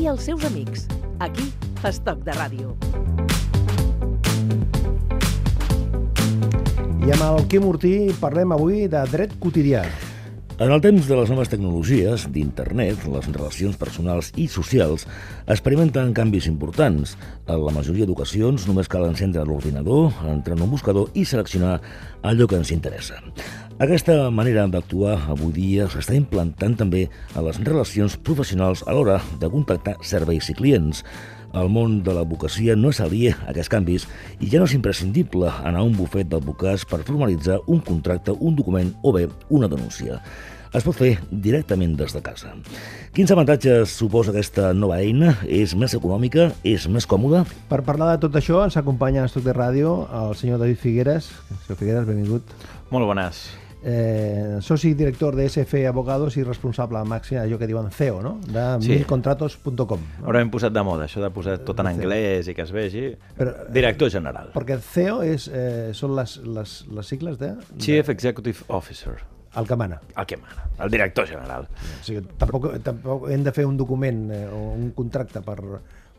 i els seus amics. Aquí, a Estoc de Ràdio. I amb el Quim Ortí parlem avui de dret quotidià. En el temps de les noves tecnologies, d'internet, les relacions personals i socials experimenten canvis importants. En la majoria d'ocasions només cal encendre l'ordinador, entrar en un buscador i seleccionar allò que ens interessa. Aquesta manera d'actuar avui dia s'està implantant també a les relacions professionals a l'hora de contactar serveis i clients. El món de l'advocacia no és aliè a aquests canvis i ja no és imprescindible anar a un bufet d'advocats per formalitzar un contracte, un document o bé una denúncia. Es pot fer directament des de casa. Quins avantatges suposa aquesta nova eina? És més econòmica? És més còmoda? Per parlar de tot això ens acompanya en Estoc de Ràdio el senyor David Figueres. Senyor Figueres, benvingut. Molt bones. Eh, soci director de SF Abogados i responsable màxim d'allò que diuen CEO, no? De Sí. milcontratos.com. No? Ara hem posat de moda això de posar tot en anglès i que es vegi. Però- Director general. Perquè CEO és, eh, són les, les, les sigles de... Chief Executive Officer. El que mana. El que mana. El director general. O sigui, tampoc, tampoc hem de fer un document eh, o un contracte per,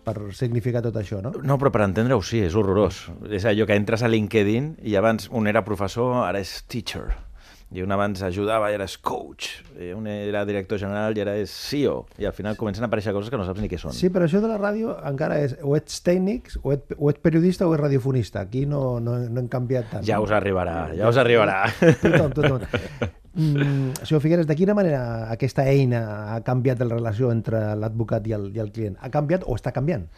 per significar tot això, no? No, però per entendre-ho sí, és horrorós. És allò que entres a LinkedIn i abans un era professor, ara és teacher. I un abans ajudava i ara és coach. I un era director general i ara és CEO. I al final comencen a aparèixer coses que no saps ni què són. Sí, però això de la ràdio encara és o ets tècnic, o ets, o ets periodista o ets radiofonista. Aquí no, no, no hem canviat tant. Ja us arribarà, ja us arribarà. Tothom, tothom. Mm, senyor Figueres, de quina manera aquesta eina ha canviat la relació entre l'advocat i, el, i el client? Ha canviat o està canviant?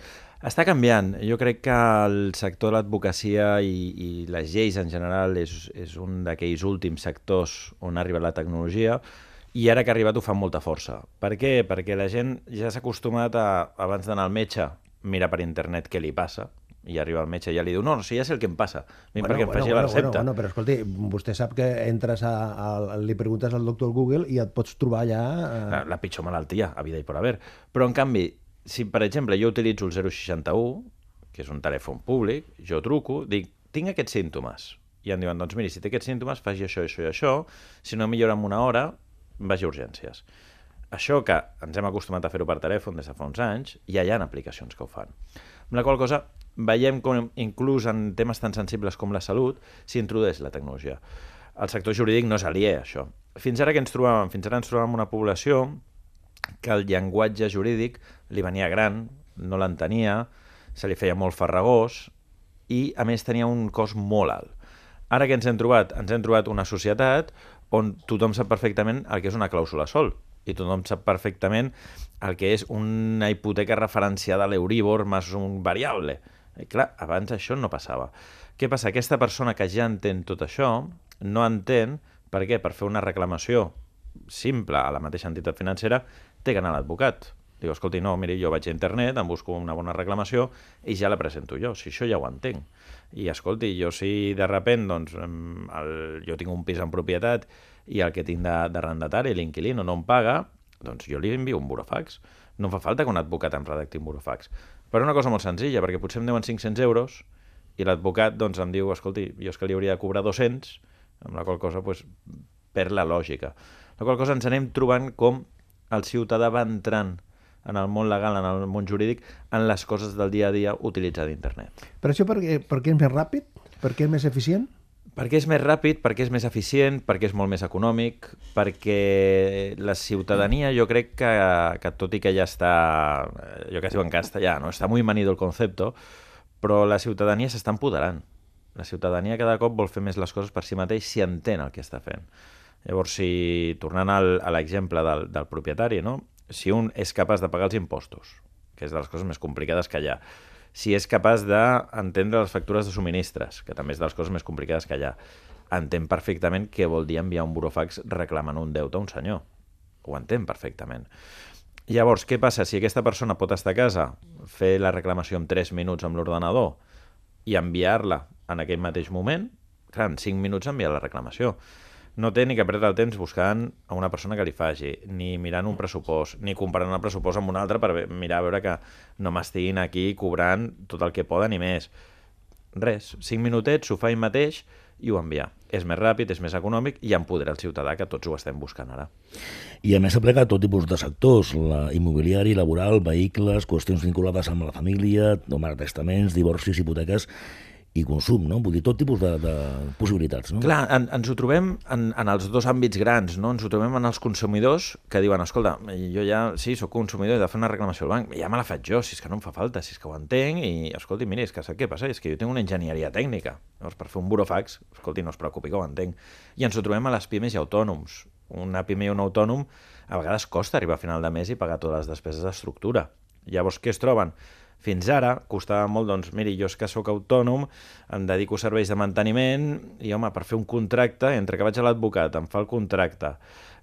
Està canviant. Jo crec que el sector de l'advocacia i, i les lleis en general és, és un d'aquells últims sectors on ha arribat la tecnologia i ara que ha arribat ho fa molta força. Per què? Perquè la gent ja s'ha acostumat a, abans d'anar al metge, mirar per internet què li passa, i arriba el metge i ja li diu, no, no, si ja sé el que em passa, bueno, perquè em faci la recepta. Bueno, bueno, però escolti, vostè sap que entres a, a, li preguntes al doctor Google i et pots trobar allà... Eh... la, la pitjor malaltia, a vida i per haver. Però, en canvi, si, per exemple, jo utilitzo el 061, que és un telèfon públic, jo truco, dic, tinc aquests símptomes. I em diuen, doncs miri, si té aquests símptomes, faci això, això i això, si no millora en una hora, vagi a urgències. Això que ens hem acostumat a fer-ho per telèfon des de fa uns anys, ja hi ha aplicacions que ho fan. Amb la qual cosa veiem com inclús en temes tan sensibles com la salut s'introdueix la tecnologia. El sector jurídic no és a això. Fins ara que ens trobàvem? Fins ara ens trobàvem una població que el llenguatge jurídic li venia gran, no l'entenia, se li feia molt farragós i, a més, tenia un cost molt alt. Ara que ens hem trobat? Ens hem trobat una societat on tothom sap perfectament el que és una clàusula sol i tothom sap perfectament el que és una hipoteca referenciada a l'Euríbor més un variable. I clar, abans això no passava. Què passa? Aquesta persona que ja entén tot això no entén per què? Per fer una reclamació simple a la mateixa entitat financera té que anar a l'advocat. Diu, escolti, no, miri, jo vaig a internet, em busco una bona reclamació i ja la presento jo, si això ja ho entenc. I escolti, jo si de repent, doncs, el, jo tinc un pis en propietat i el que tinc d'arrendatari, l'inquilino, no em paga, doncs jo li envio un burofax. No fa falta que un advocat em redacti un burofax. Per una cosa molt senzilla, perquè potser em deuen 500 euros i l'advocat doncs, em diu, escolti, jo és que li hauria de cobrar 200, amb la qual cosa pues, perd la lògica. La qual cosa ens anem trobant com el ciutadà va entrant en el món legal, en el món jurídic, en les coses del dia a dia utilitzant internet. Però això per, què- per què és més ràpid? Per què és més eficient? Perquè és més ràpid, perquè és més eficient, perquè és molt més econòmic, perquè la ciutadania jo crec que, que tot i que ja està, jo que es diu en castellà, no? està muy manido el concepto, però la ciutadania s'està empoderant. La ciutadania cada cop vol fer més les coses per si mateix si entén el que està fent. Llavors, si, tornant al, a l'exemple del, del propietari, no? Si un és capaç de pagar els impostos, que és de les coses més complicades que hi ha, si és capaç d'entendre les factures de subministres, que també és de les coses més complicades que hi ha, entén perfectament què vol dir enviar un burofax reclamant un deute a un senyor. Ho entén perfectament. Llavors, què passa? Si aquesta persona pot estar a casa, fer la reclamació en 3 minuts amb l'ordenador i enviar-la en aquell mateix moment, clar, en 5 minuts envia la reclamació. No té ni que perdre el temps buscant a una persona que li faci, ni mirant un pressupost, ni comparant el pressupost amb un altre per mirar a veure que no m'estiguin aquí cobrant tot el que poden i més. Res, 5 minutets, s'ho fa ell mateix i ho envia. És més ràpid, és més econòmic i empodera el ciutadà, que tots ho estem buscant ara. I a més s'aplica a tot tipus de sectors, la immobiliari, laboral, vehicles, qüestions vinculades amb la família, només testaments, divorcis, hipoteques i consum, no? Vull dir, tot tipus de, de possibilitats, no? Clar, en, ens ho trobem en, en els dos àmbits grans, no? Ens ho trobem en els consumidors que diuen, escolta, jo ja, sí, sóc consumidor, he de fer una reclamació al banc, ja me la faig jo, si és que no em fa falta, si és que ho entenc, i, escolti, miri, és que sap què passa? És que jo tinc una enginyeria tècnica, llavors per fer un burofax, escolti, no es preocupi que ho entenc. I ens ho trobem a les pimes i autònoms. Una pime i un autònom a vegades costa arribar a final de mes i pagar totes les despeses d'estructura. Llavors, què es troben? Fins ara costava molt, doncs, miri, jo és que sóc autònom, em dedico serveis de manteniment i, home, per fer un contracte, entre que vaig a l'advocat, em fa el contracte,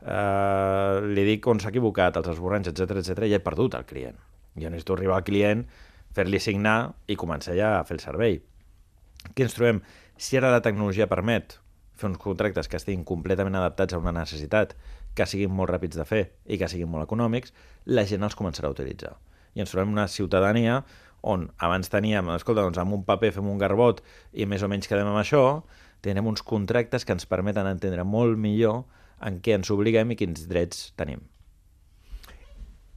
eh, li dic on s'ha equivocat, els esborranys, etc etc ja he perdut el client. Jo necessito arribar al client, fer-li signar i començar ja a fer el servei. Què ens trobem? Si ara la tecnologia permet fer uns contractes que estiguin completament adaptats a una necessitat, que siguin molt ràpids de fer i que siguin molt econòmics, la gent els començarà a utilitzar. I ens trobem una ciutadania on abans teníem, escolta, doncs amb un paper fem un garbot i més o menys quedem amb això, tenim uns contractes que ens permeten entendre molt millor en què ens obliguem i quins drets tenim.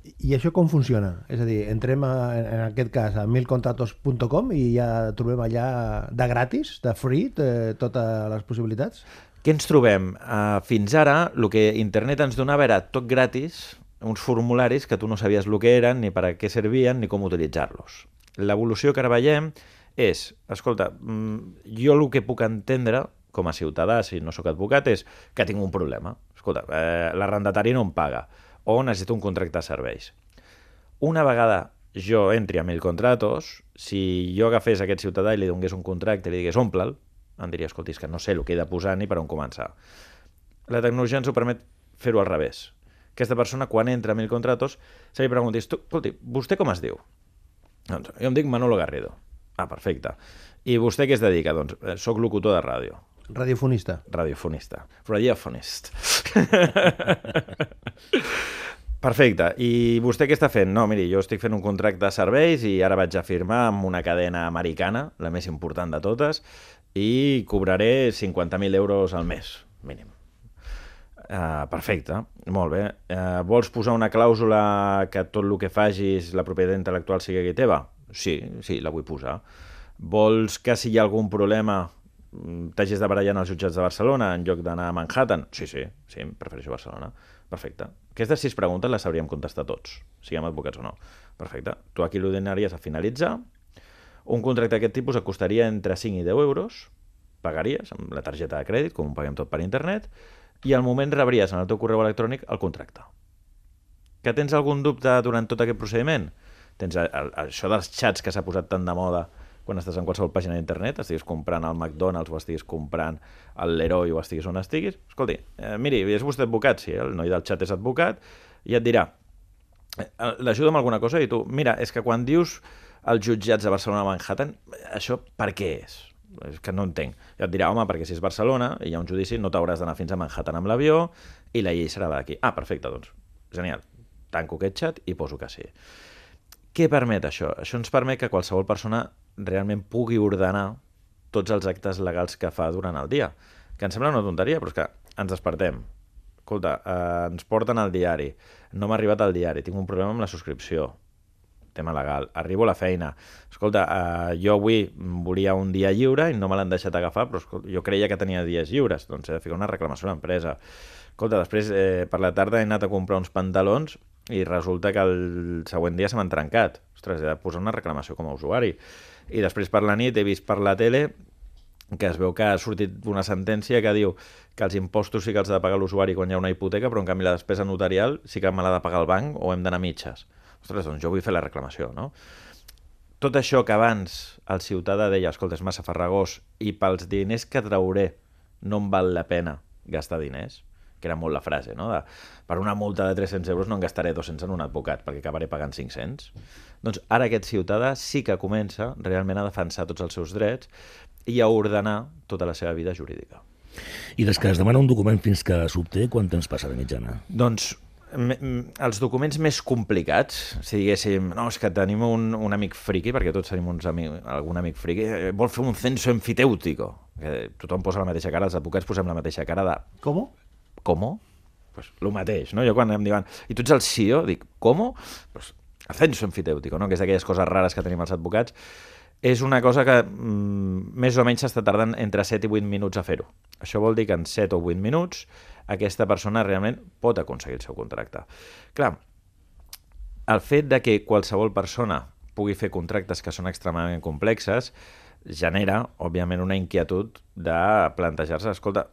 I això com funciona? És a dir, entrem a, en aquest cas a milcontratos.com i ja trobem allà de gratis, de free, de, totes les possibilitats? Què ens trobem? Uh, fins ara, el que internet ens donava era tot gratis, uns formularis que tu no sabies el que eren, ni per a què servien, ni com utilitzar-los. L'evolució que ara veiem és, escolta, mm, jo el que puc entendre com a ciutadà, si no sóc advocat, és que tinc un problema. Escolta, eh, l'arrendatari no em paga o necessito un contracte de serveis. Una vegada jo entri a mil contratos, si jo agafés aquest ciutadà i li donés un contracte i li digués omple'l, em diria, escolta, és que no sé el que he de posar ni per on començar. La tecnologia ens ho permet fer-ho al revés. Aquesta persona, quan entra a mil contratos, se li preguntis, tu, escolti, vostè com es diu? Doncs jo em dic Manolo Garrido. Ah, perfecte. I vostè què es dedica? Doncs eh, soc locutor de ràdio. Radiofonista. Radiofonista. Radiofonist. Perfecte. I vostè què està fent? No, miri, jo estic fent un contracte de serveis i ara vaig a firmar amb una cadena americana, la més important de totes, i cobraré 50.000 euros al mes, mínim. Uh, perfecte, molt bé. Uh, vols posar una clàusula que tot el que facis la propietat intel·lectual sigui teva? Sí, sí, la vull posar. Vols que si hi ha algun problema mm, t'hagis de barallar en els jutjats de Barcelona en lloc d'anar a Manhattan? Sí, sí, sí, prefereixo Barcelona. Perfecte. Aquestes sis preguntes les sabríem contestar tots, siguem advocats o no. Perfecte. Tu aquí l'ordinaries a finalitzar. Un contracte d'aquest tipus et costaria entre 5 i 10 euros, pagaries amb la targeta de crèdit, com ho paguem tot per internet, i al moment rebries en el teu correu electrònic el contracte. Que tens algun dubte durant tot aquest procediment? Tens el, el, això dels xats que s'ha posat tan de moda quan estàs en qualsevol pàgina d'internet, estiguis comprant al McDonald's o estiguis comprant al Leroy o estiguis on estiguis, escolti, eh, miri, és vostè advocat? Sí, el noi del xat és advocat, i et dirà, eh, l'ajuda amb alguna cosa? I tu, mira, és que quan dius els jutjats de Barcelona Manhattan, això per què és? És que no entenc. I et dirà, home, perquè si és Barcelona i hi ha un judici no t'hauràs d'anar fins a Manhattan amb l'avió i la llei serà d'aquí. Ah, perfecte, doncs. Genial. Tanco aquest xat i poso que sí. Què permet això? Això ens permet que qualsevol persona realment pugui ordenar tots els actes legals que fa durant el dia. Que em sembla una tonteria, però és que ens despertem. Escolta, eh, ens porten al diari. No m'ha arribat al diari, tinc un problema amb la subscripció tema legal. Arribo a la feina. Escolta, eh, jo avui volia un dia lliure i no me l'han deixat agafar, però escolta, jo creia que tenia dies lliures, doncs he de ficar una reclamació a l'empresa. Escolta, després eh, per la tarda he anat a comprar uns pantalons i resulta que el següent dia se m'han trencat. Ostres, he de posar una reclamació com a usuari. I després per la nit he vist per la tele que es veu que ha sortit una sentència que diu que els impostos sí que els ha de pagar l'usuari quan hi ha una hipoteca, però en canvi la despesa notarial sí que me l'ha de pagar el banc o hem d'anar mitges ostres, doncs jo vull fer la reclamació, no? Tot això que abans el ciutadà deia, escolta, és massa farragós, i pels diners que trauré no em val la pena gastar diners, que era molt la frase, no? De, per una multa de 300 euros no en gastaré 200 en un advocat, perquè acabaré pagant 500. Doncs ara aquest ciutadà sí que comença realment a defensar tots els seus drets i a ordenar tota la seva vida jurídica. I des que es demana un document fins que s'obté, quant temps passa de mitjana? Doncs els documents més complicats, si diguéssim, no, és que tenim un, un amic friqui, perquè tots tenim uns amic, algun amic friqui, eh, vol fer un censo enfitèutico, que tothom posa la mateixa cara, els advocats posem la mateixa cara de Com? ¿Cómo? Pues el mateix, no? Jo quan em diuen, i tu ets el CEO, dic, ¿cómo? Pues censo enfitèutico, no? Que és d'aquelles coses rares que tenim els advocats. És una cosa que mm, més o menys s'està tardant entre 7 i 8 minuts a fer-ho. Això vol dir que en 7 o 8 minuts aquesta persona realment pot aconseguir el seu contracte. Clar, el fet de que qualsevol persona pugui fer contractes que són extremadament complexes genera, òbviament, una inquietud de plantejar-se, escolta,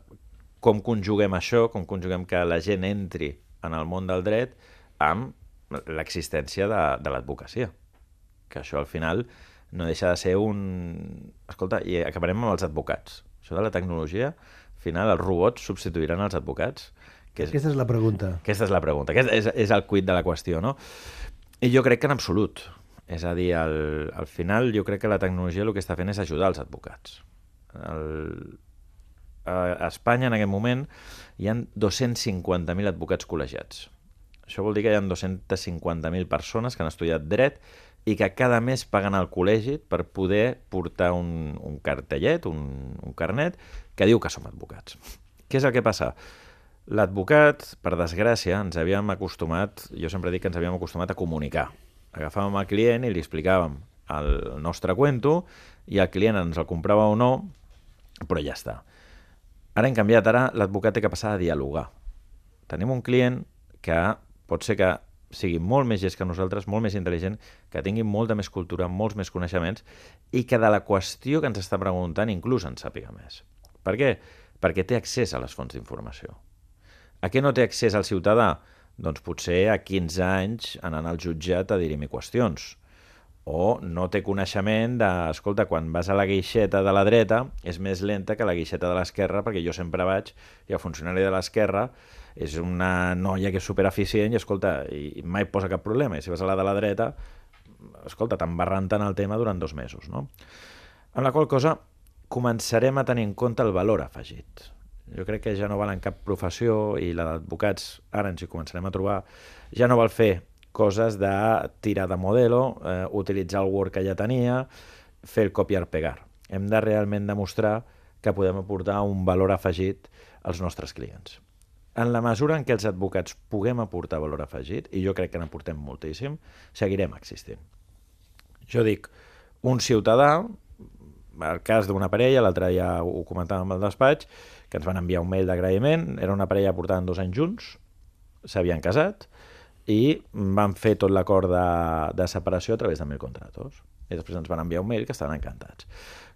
com conjuguem això, com conjuguem que la gent entri en el món del dret amb l'existència de, de l'advocacia. Que això, al final, no deixa de ser un... Escolta, i acabarem amb els advocats. Això de la tecnologia, final, els robots substituiran els advocats. Que és, Aquesta és la pregunta. aquesta és la pregunta, aquest és, és el cuit de la qüestió, no? I jo crec que en absolut. És a dir, al, al final jo crec que la tecnologia el que està fent és ajudar els advocats. El, a Espanya, en aquest moment, hi han 250.000 advocats col·legiats. Això vol dir que hi ha 250.000 persones que han estudiat dret i que cada mes paguen al col·legi per poder portar un, un cartellet, un, un carnet, que diu que som advocats. Què és el que passa? L'advocat, per desgràcia, ens havíem acostumat, jo sempre dic que ens havíem acostumat a comunicar. Agafàvem el client i li explicàvem el nostre cuento i el client ens el comprava o no, però ja està. Ara hem canviat, ara l'advocat té que passar a dialogar. Tenim un client que pot ser que sigui molt més gest que nosaltres, molt més intel·ligent, que tingui molta més cultura, molts més coneixements i que de la qüestió que ens està preguntant inclús en sàpiga més. Per què? Perquè té accés a les fonts d'informació. A què no té accés el ciutadà? Doncs potser a 15 anys anant al jutjat a dir-hi qüestions. O no té coneixement de, escolta, quan vas a la guixeta de la dreta és més lenta que la guixeta de l'esquerra perquè jo sempre vaig i el funcionari de l'esquerra és una noia que és supereficient i, escolta, i mai posa cap problema. I si vas a la de la dreta, escolta, t'embarranten el tema durant dos mesos, no? En la qual cosa començarem a tenir en compte el valor afegit. Jo crec que ja no val en cap professió i la d'advocats, ara ens hi començarem a trobar, ja no val fer coses de tirar de modelo, eh, utilitzar el Word que ja tenia, fer el copiar-pegar. Hem de realment demostrar que podem aportar un valor afegit als nostres clients. En la mesura en què els advocats puguem aportar valor afegit, i jo crec que n'aportem moltíssim, seguirem existint. Jo dic, un ciutadà, el cas d'una parella, l'altre dia ho comentàvem al despatx, que ens van enviar un mail d'agraïment, era una parella portaven dos anys junts, s'havien casat, i van fer tot l'acord de, de separació a través de mil contratos. I després ens van enviar un mail que estaven encantats.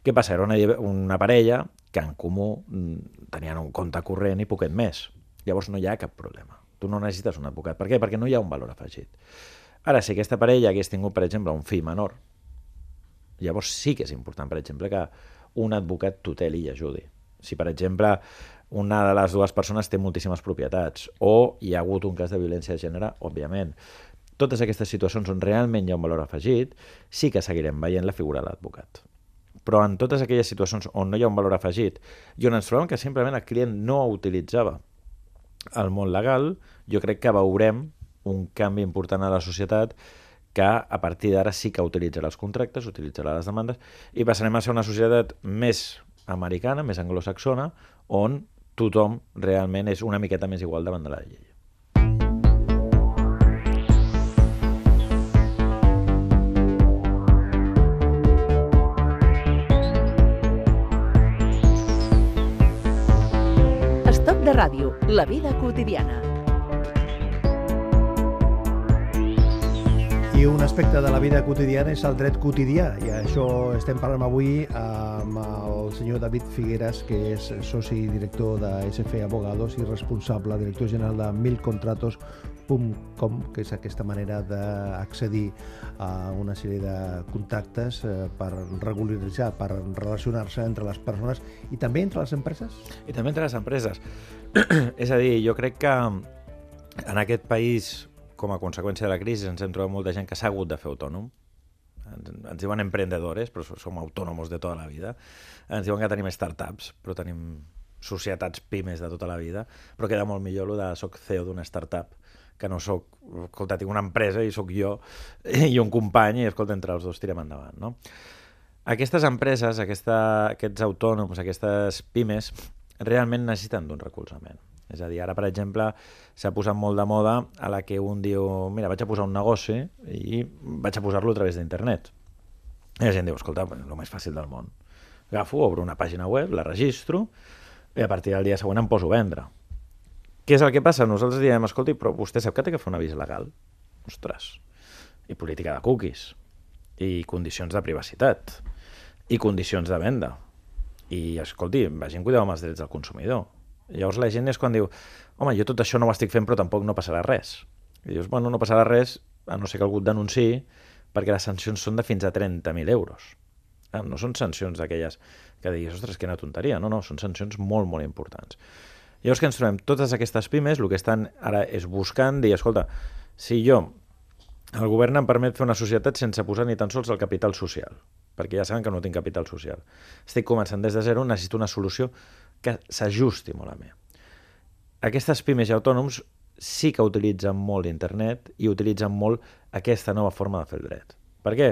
Què passa? Era una, una parella que en comú mm, tenien un compte corrent i poquet més. Llavors no hi ha cap problema. Tu no necessites un advocat. Per què? Perquè no hi ha un valor afegit. Ara, si aquesta parella hagués tingut, per exemple, un fill menor, llavors sí que és important, per exemple, que un advocat tuteli i ajudi. Si, per exemple, una de les dues persones té moltíssimes propietats o hi ha hagut un cas de violència de gènere, òbviament. Totes aquestes situacions on realment hi ha un valor afegit, sí que seguirem veient la figura de l'advocat. Però en totes aquelles situacions on no hi ha un valor afegit i on ens trobem que simplement el client no utilitzava el món legal, jo crec que veurem un canvi important a la societat que a partir d'ara sí que utilitzarà els contractes, utilitzarà les demandes, i passarem a ser una societat més americana, més anglosaxona, on tothom realment és una miqueta més igual davant de la llei. Ràdio, la vida quotidiana. I un aspecte de la vida quotidiana és el dret quotidià, i això estem parlant avui amb el senyor David Figueras, que és soci i director de SF Abogados i responsable, director general de milcontratos.com, que és aquesta manera d'accedir a una sèrie de contactes eh, per regularitzar, per relacionar-se entre les persones i també entre les empreses? I també entre les empreses. és a dir, jo crec que en aquest país com a conseqüència de la crisi ens hem trobat molta gent que s'ha hagut de fer autònom. Ens, ens diuen emprendedores, però som autònomos de tota la vida. Ens diuen que tenim startups, però tenim societats pimes de tota la vida, però queda molt millor el de soc CEO d'una startup que no sóc, escolta, tinc una empresa i sóc jo i un company i, escolta, entre els dos tirem endavant, no? Aquestes empreses, aquesta, aquests autònoms, aquestes pimes, realment necessiten d'un recolzament. És a dir, ara, per exemple, s'ha posat molt de moda a la que un diu, mira, vaig a posar un negoci i vaig a posar-lo a través d'internet. I la gent diu, escolta, el més fàcil del món. Agafo, obro una pàgina web, la registro i a partir del dia següent em poso a vendre. Què és el que passa? Nosaltres diem, escolti, però vostè sap que té que fer un avís legal? Ostres. I política de cookies. I condicions de privacitat. I condicions de venda. I, escolti, vagin cuidar amb els drets del consumidor. Llavors la gent és quan diu, home, jo tot això no ho estic fent però tampoc no passarà res. I dius, bueno, no passarà res a no ser que algú et denunciï perquè les sancions són de fins a 30.000 euros. Ah, no són sancions d'aquelles que diguis, ostres, quina tonteria. No, no, són sancions molt, molt importants. Llavors que ens trobem totes aquestes pimes, el que estan ara és buscant, dir, escolta, si jo, el govern em permet fer una societat sense posar ni tan sols el capital social, perquè ja saben que no tinc capital social. Estic començant des de zero, necessito una solució que s'ajusti molt a mi. Aquestes pimes i autònoms sí que utilitzen molt internet i utilitzen molt aquesta nova forma de fer el dret. Per què?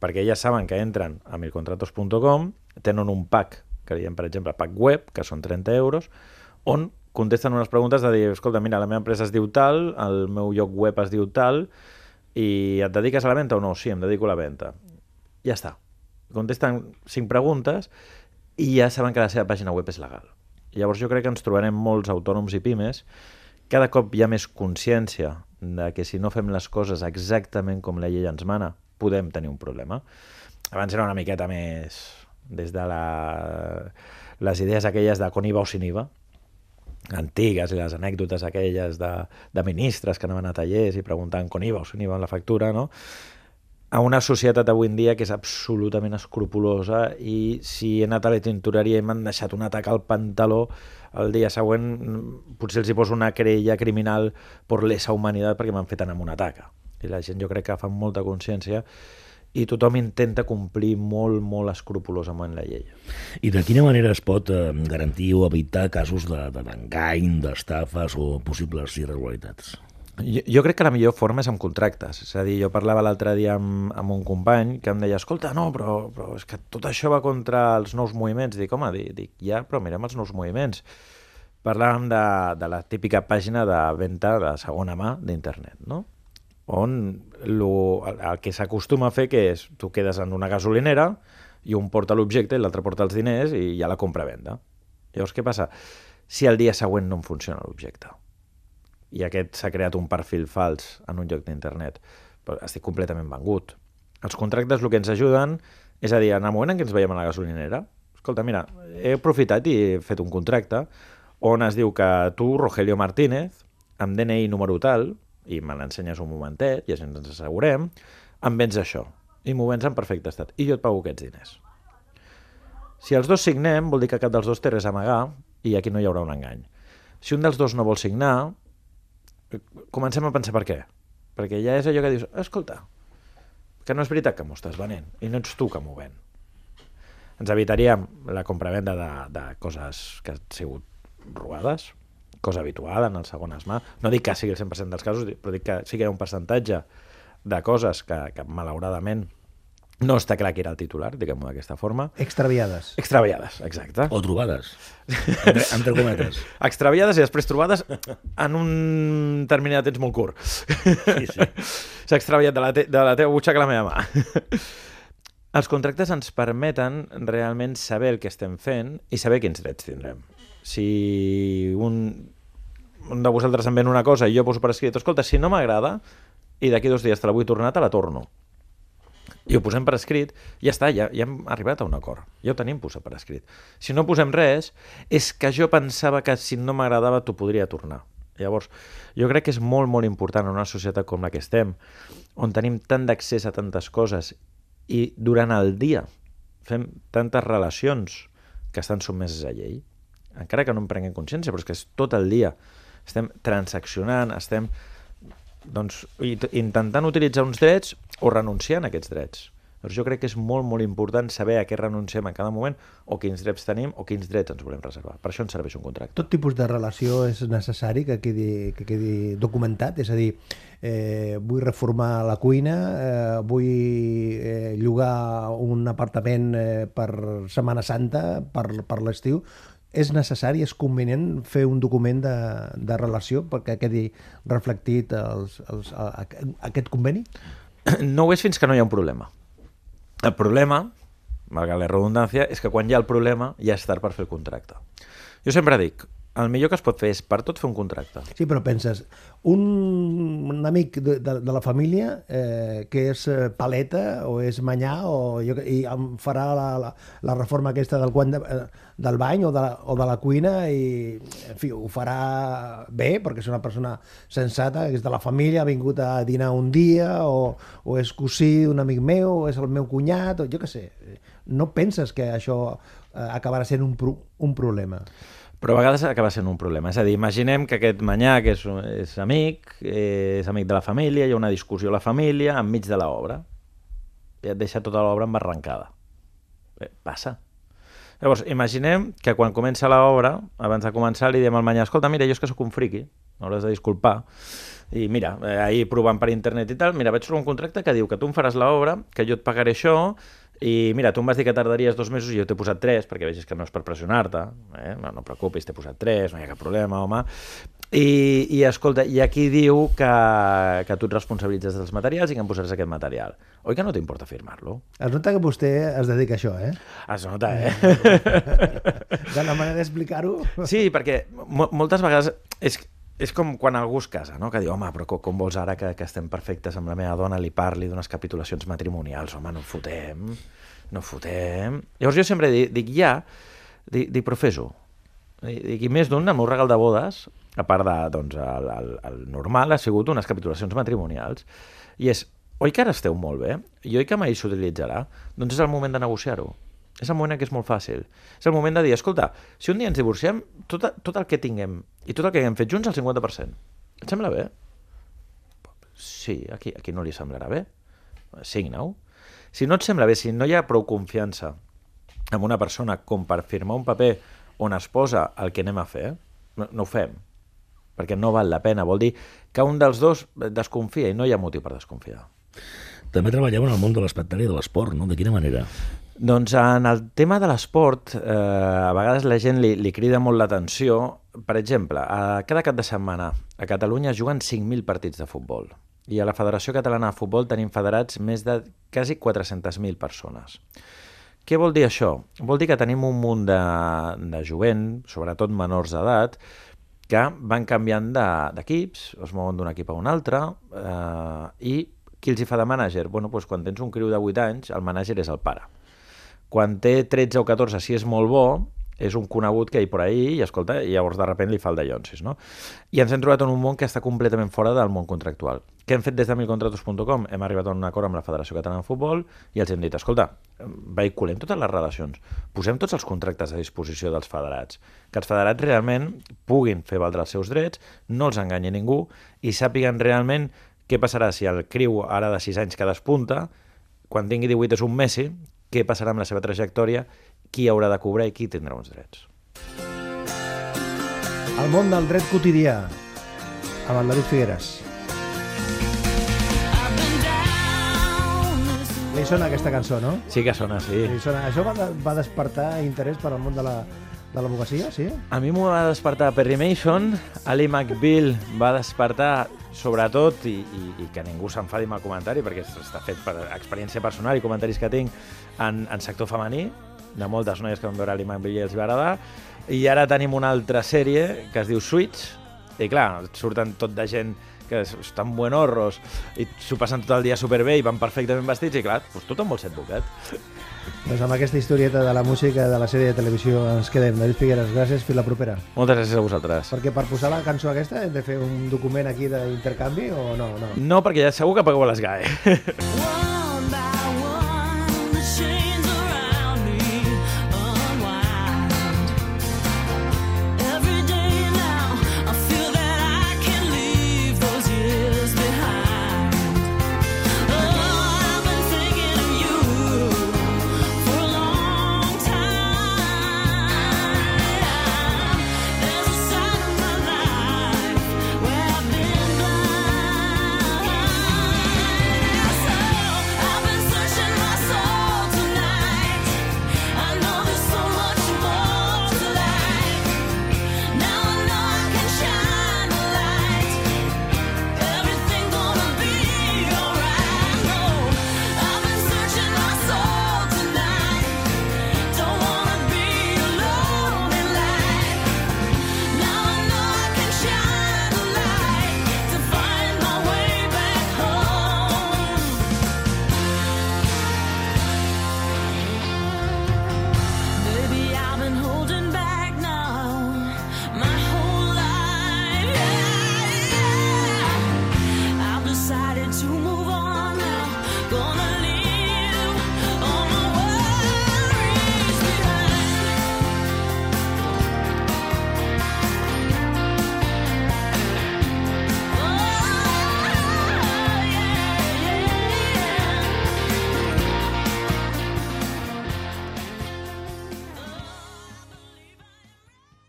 Perquè ja saben que entren a milcontratos.com, tenen un pack, que diem, per exemple, pack web, que són 30 euros, on contesten unes preguntes de dir, escolta, mira, la meva empresa es diu tal, el meu lloc web es diu tal, i et dediques a la venda o no? Sí, em dedico a la venda. Ja està. Contesten cinc preguntes i ja saben que la seva pàgina web és legal. Llavors jo crec que ens trobarem molts autònoms i pimes cada cop hi ha més consciència de que si no fem les coses exactament com la llei ens mana, podem tenir un problema. Abans era una miqueta més des de la... les idees aquelles de con IVA o sin IVA, antigues i les anècdotes aquelles de, de ministres que anaven a tallers i preguntant con IVA o en la factura, no? a una societat avui en dia que és absolutament escrupulosa i si he anat a la tintoreria i m'han deixat un atac al pantaló, el dia següent potser els hi poso una querella criminal per lesa humanitat perquè m'han fet anar amb una taca. I la gent jo crec que fa molta consciència i tothom intenta complir molt, molt escrupulosament la llei. I de quina manera es pot eh, garantir o evitar casos d'engany, de, d'estafes o possibles irregularitats? Jo, jo crec que la millor forma és amb contractes. És a dir, jo parlava l'altre dia amb, amb un company que em deia, escolta, no, però, però és que tot això va contra els nous moviments. Dic, home, dic, dic ja, però mirem els nous moviments. Parlàvem de, de la típica pàgina de venda de segona mà d'internet, no? On lo, el, el que s'acostuma a fer que és, tu quedes en una gasolinera i un porta l'objecte i l'altre porta els diners i ja la compra-venda. Llavors, què passa? Si el dia següent no em funciona l'objecte i aquest s'ha creat un perfil fals en un lloc d'internet, estic completament vengut. Els contractes el que ens ajuden és a dir, en el moment en què ens veiem a la gasolinera, escolta, mira, he aprofitat i he fet un contracte on es diu que tu, Rogelio Martínez, amb DNI número tal, i me l'ensenyes un momentet, i ens assegurem, em vens això, i m'ho vens en perfecte estat, i jo et pago aquests diners. Si els dos signem, vol dir que cap dels dos té res a amagar, i aquí no hi haurà un engany. Si un dels dos no vol signar, comencem a pensar per què. Perquè ja és allò que dius, escolta, que no és veritat que m'ho estàs venent, i no ets tu que m'ho ven. Ens evitaríem la compravenda de, de coses que han sigut robades, cosa habitual en el segones mà. No dic que sigui el 100% dels casos, però dic que sí que hi ha un percentatge de coses que, que malauradament no està clar qui era el titular, diguem-ho d'aquesta forma. Extraviades. Extraviades, exacte. O trobades, entre, entre cometes. Extraviades i després trobades en un termini de temps molt curt. Sí, sí. S'ha extraviat de la, te de la teva butxaca a la meva mà. Els contractes ens permeten realment saber el que estem fent i saber quins drets tindrem. Si un, un de vosaltres em ven una cosa i jo poso per escrit, escolta, si no m'agrada i d'aquí dos dies te la vull tornar, te la torno i ho posem per escrit, ja està, ja, ja hem arribat a un acord. Ja ho tenim posat per escrit. Si no posem res, és que jo pensava que si no m'agradava t'ho podria tornar. Llavors, jo crec que és molt, molt important en una societat com la que estem, on tenim tant d'accés a tantes coses i durant el dia fem tantes relacions que estan sotmeses a llei, encara que no en prenguem consciència, però és que és tot el dia. Estem transaccionant, estem doncs, intentant utilitzar uns drets o renunciant a aquests drets. Doncs jo crec que és molt, molt important saber a què renunciem en cada moment o quins drets tenim o quins drets ens volem reservar. Per això ens serveix un contracte. Tot tipus de relació és necessari que quedi, que quedi documentat, és a dir, eh, vull reformar la cuina, eh, vull eh, llogar un apartament eh, per Setmana Santa, per, per l'estiu, és necessari, és convenient fer un document de, de relació perquè quedi reflectit els, els, a, a, aquest conveni? No ho és fins que no hi ha un problema. El problema, malgrat la redundància, és que quan hi ha el problema ja és tard per fer el contracte. Jo sempre dic, el millor que es pot fer és per tot fer un contracte. Sí, però penses, un, un amic de, de, de la família eh, que és eh, paleta o és manyà o jo, i em farà la, la, la reforma aquesta del, de, eh, del bany o de, la, o de la cuina i en fi, ho farà bé perquè és una persona sensata, és de la família, ha vingut a dinar un dia o, o és cosí d'un amic meu o és el meu cunyat o jo què sé. No penses que això eh, acabarà sent un, pro, un problema? Però a vegades acaba sent un problema. És a dir, imaginem que aquest manyà, que és, és amic, és amic de la família, hi ha una discussió a la família enmig de l'obra. I et deixa tota l'obra embarrancada. Bé, passa. Llavors, imaginem que quan comença l'obra, abans de començar, li diem al manyà, escolta, mira, jo és que sóc un friqui, m'hauràs de disculpar, i mira, eh, ahir provant per internet i tal, mira, vaig trobar un contracte que diu que tu em faràs l'obra, que jo et pagaré això, i mira, tu em vas dir que tardaries dos mesos i jo t'he posat tres, perquè vegis que no és per pressionar-te, eh? no, no preocupis, t'he posat tres, no hi ha cap problema, home. I, i escolta, i aquí diu que, que tu et responsabilitzes dels materials i que em posaràs aquest material. Oi que no t'importa firmar-lo? Es nota que vostè es dedica a això, eh? Es nota, eh? De la manera d'explicar-ho... Sí, perquè moltes vegades... És, és com quan algú es casa, no? que diu, home, però com, vols ara que, que estem perfectes amb la meva dona, li parli d'unes capitulacions matrimonials? Home, no fotem, no fotem... Llavors jo sempre dic, dic ja, dic, dic però fes-ho. Dic, I més d'un, el meu regal de bodes, a part de, doncs, el, el, el normal, ha sigut unes capitulacions matrimonials. I és, oi que ara esteu molt bé? I oi que mai s'utilitzarà? Doncs és el moment de negociar-ho. És el moment en què és molt fàcil. És el moment de dir, escolta, si un dia ens divorciem, tot, tot el que tinguem i tot el que haguem fet junts, el 50%. Et sembla bé? Sí, aquí, aquí no li semblarà bé. Signa-ho. Si no et sembla bé, si no hi ha prou confiança en una persona com per firmar un paper on es posa el que anem a fer, no, no ho fem, perquè no val la pena. Vol dir que un dels dos desconfia i no hi ha motiu per desconfiar. També treballeu en el món de l'espectacle i de l'esport, no? De quina manera? Doncs en el tema de l'esport, eh, a vegades la gent li, li crida molt l'atenció. Per exemple, a cada cap de setmana a Catalunya juguen 5.000 partits de futbol i a la Federació Catalana de Futbol tenim federats més de quasi 400.000 persones. Què vol dir això? Vol dir que tenim un munt de, de jovent, sobretot menors d'edat, que van canviant d'equips, de, es mouen d'un equip a un altre, eh, i qui els hi fa de mànager? Bueno, doncs quan tens un criu de 8 anys, el mànager és el pare quan té 13 o 14, si és molt bo, és un conegut que hi per ahir i escolta, i llavors de repent li fa el de Llonsis, no? I ens hem trobat en un món que està completament fora del món contractual. Què hem fet des de milcontratos.com? Hem arribat a un acord amb la Federació Catalana de Futbol i els hem dit, escolta, vehiculem totes les relacions, posem tots els contractes a disposició dels federats, que els federats realment puguin fer valdre els seus drets, no els enganyi ningú i sàpiguen realment què passarà si el criu ara de 6 anys que despunta, quan tingui 18 és un Messi, què passarà amb la seva trajectòria, qui haurà de cobrar i qui tindrà uns drets. El món del dret quotidià, amb el David Figueres. Li sona aquesta cançó, no? Sí que sona, sí. Li sona. Això va, va despertar interès per al món de la, de l'advocacia, sí? A mi m'ho va despertar Perry Mason, Ali McBeal va despertar sobretot, i, i, i que ningú s'enfadi amb el comentari, perquè està fet per experiència personal i comentaris que tinc en, en sector femení, de moltes noies que van veure Ali McBeal i els va agradar, i ara tenim una altra sèrie que es diu Switch, i clar, surten tot de gent que estan buenorros i s'ho passen tot el dia superbé i van perfectament vestits i clar, doncs tothom vol ser advocat. Doncs amb aquesta historieta de la música de la sèrie de televisió ens quedem. David Figueres, gràcies, fins la propera. Moltes gràcies a vosaltres. Perquè per posar la cançó aquesta hem de fer un document aquí d'intercanvi o no? No, no perquè ja segur que pagueu les GAE.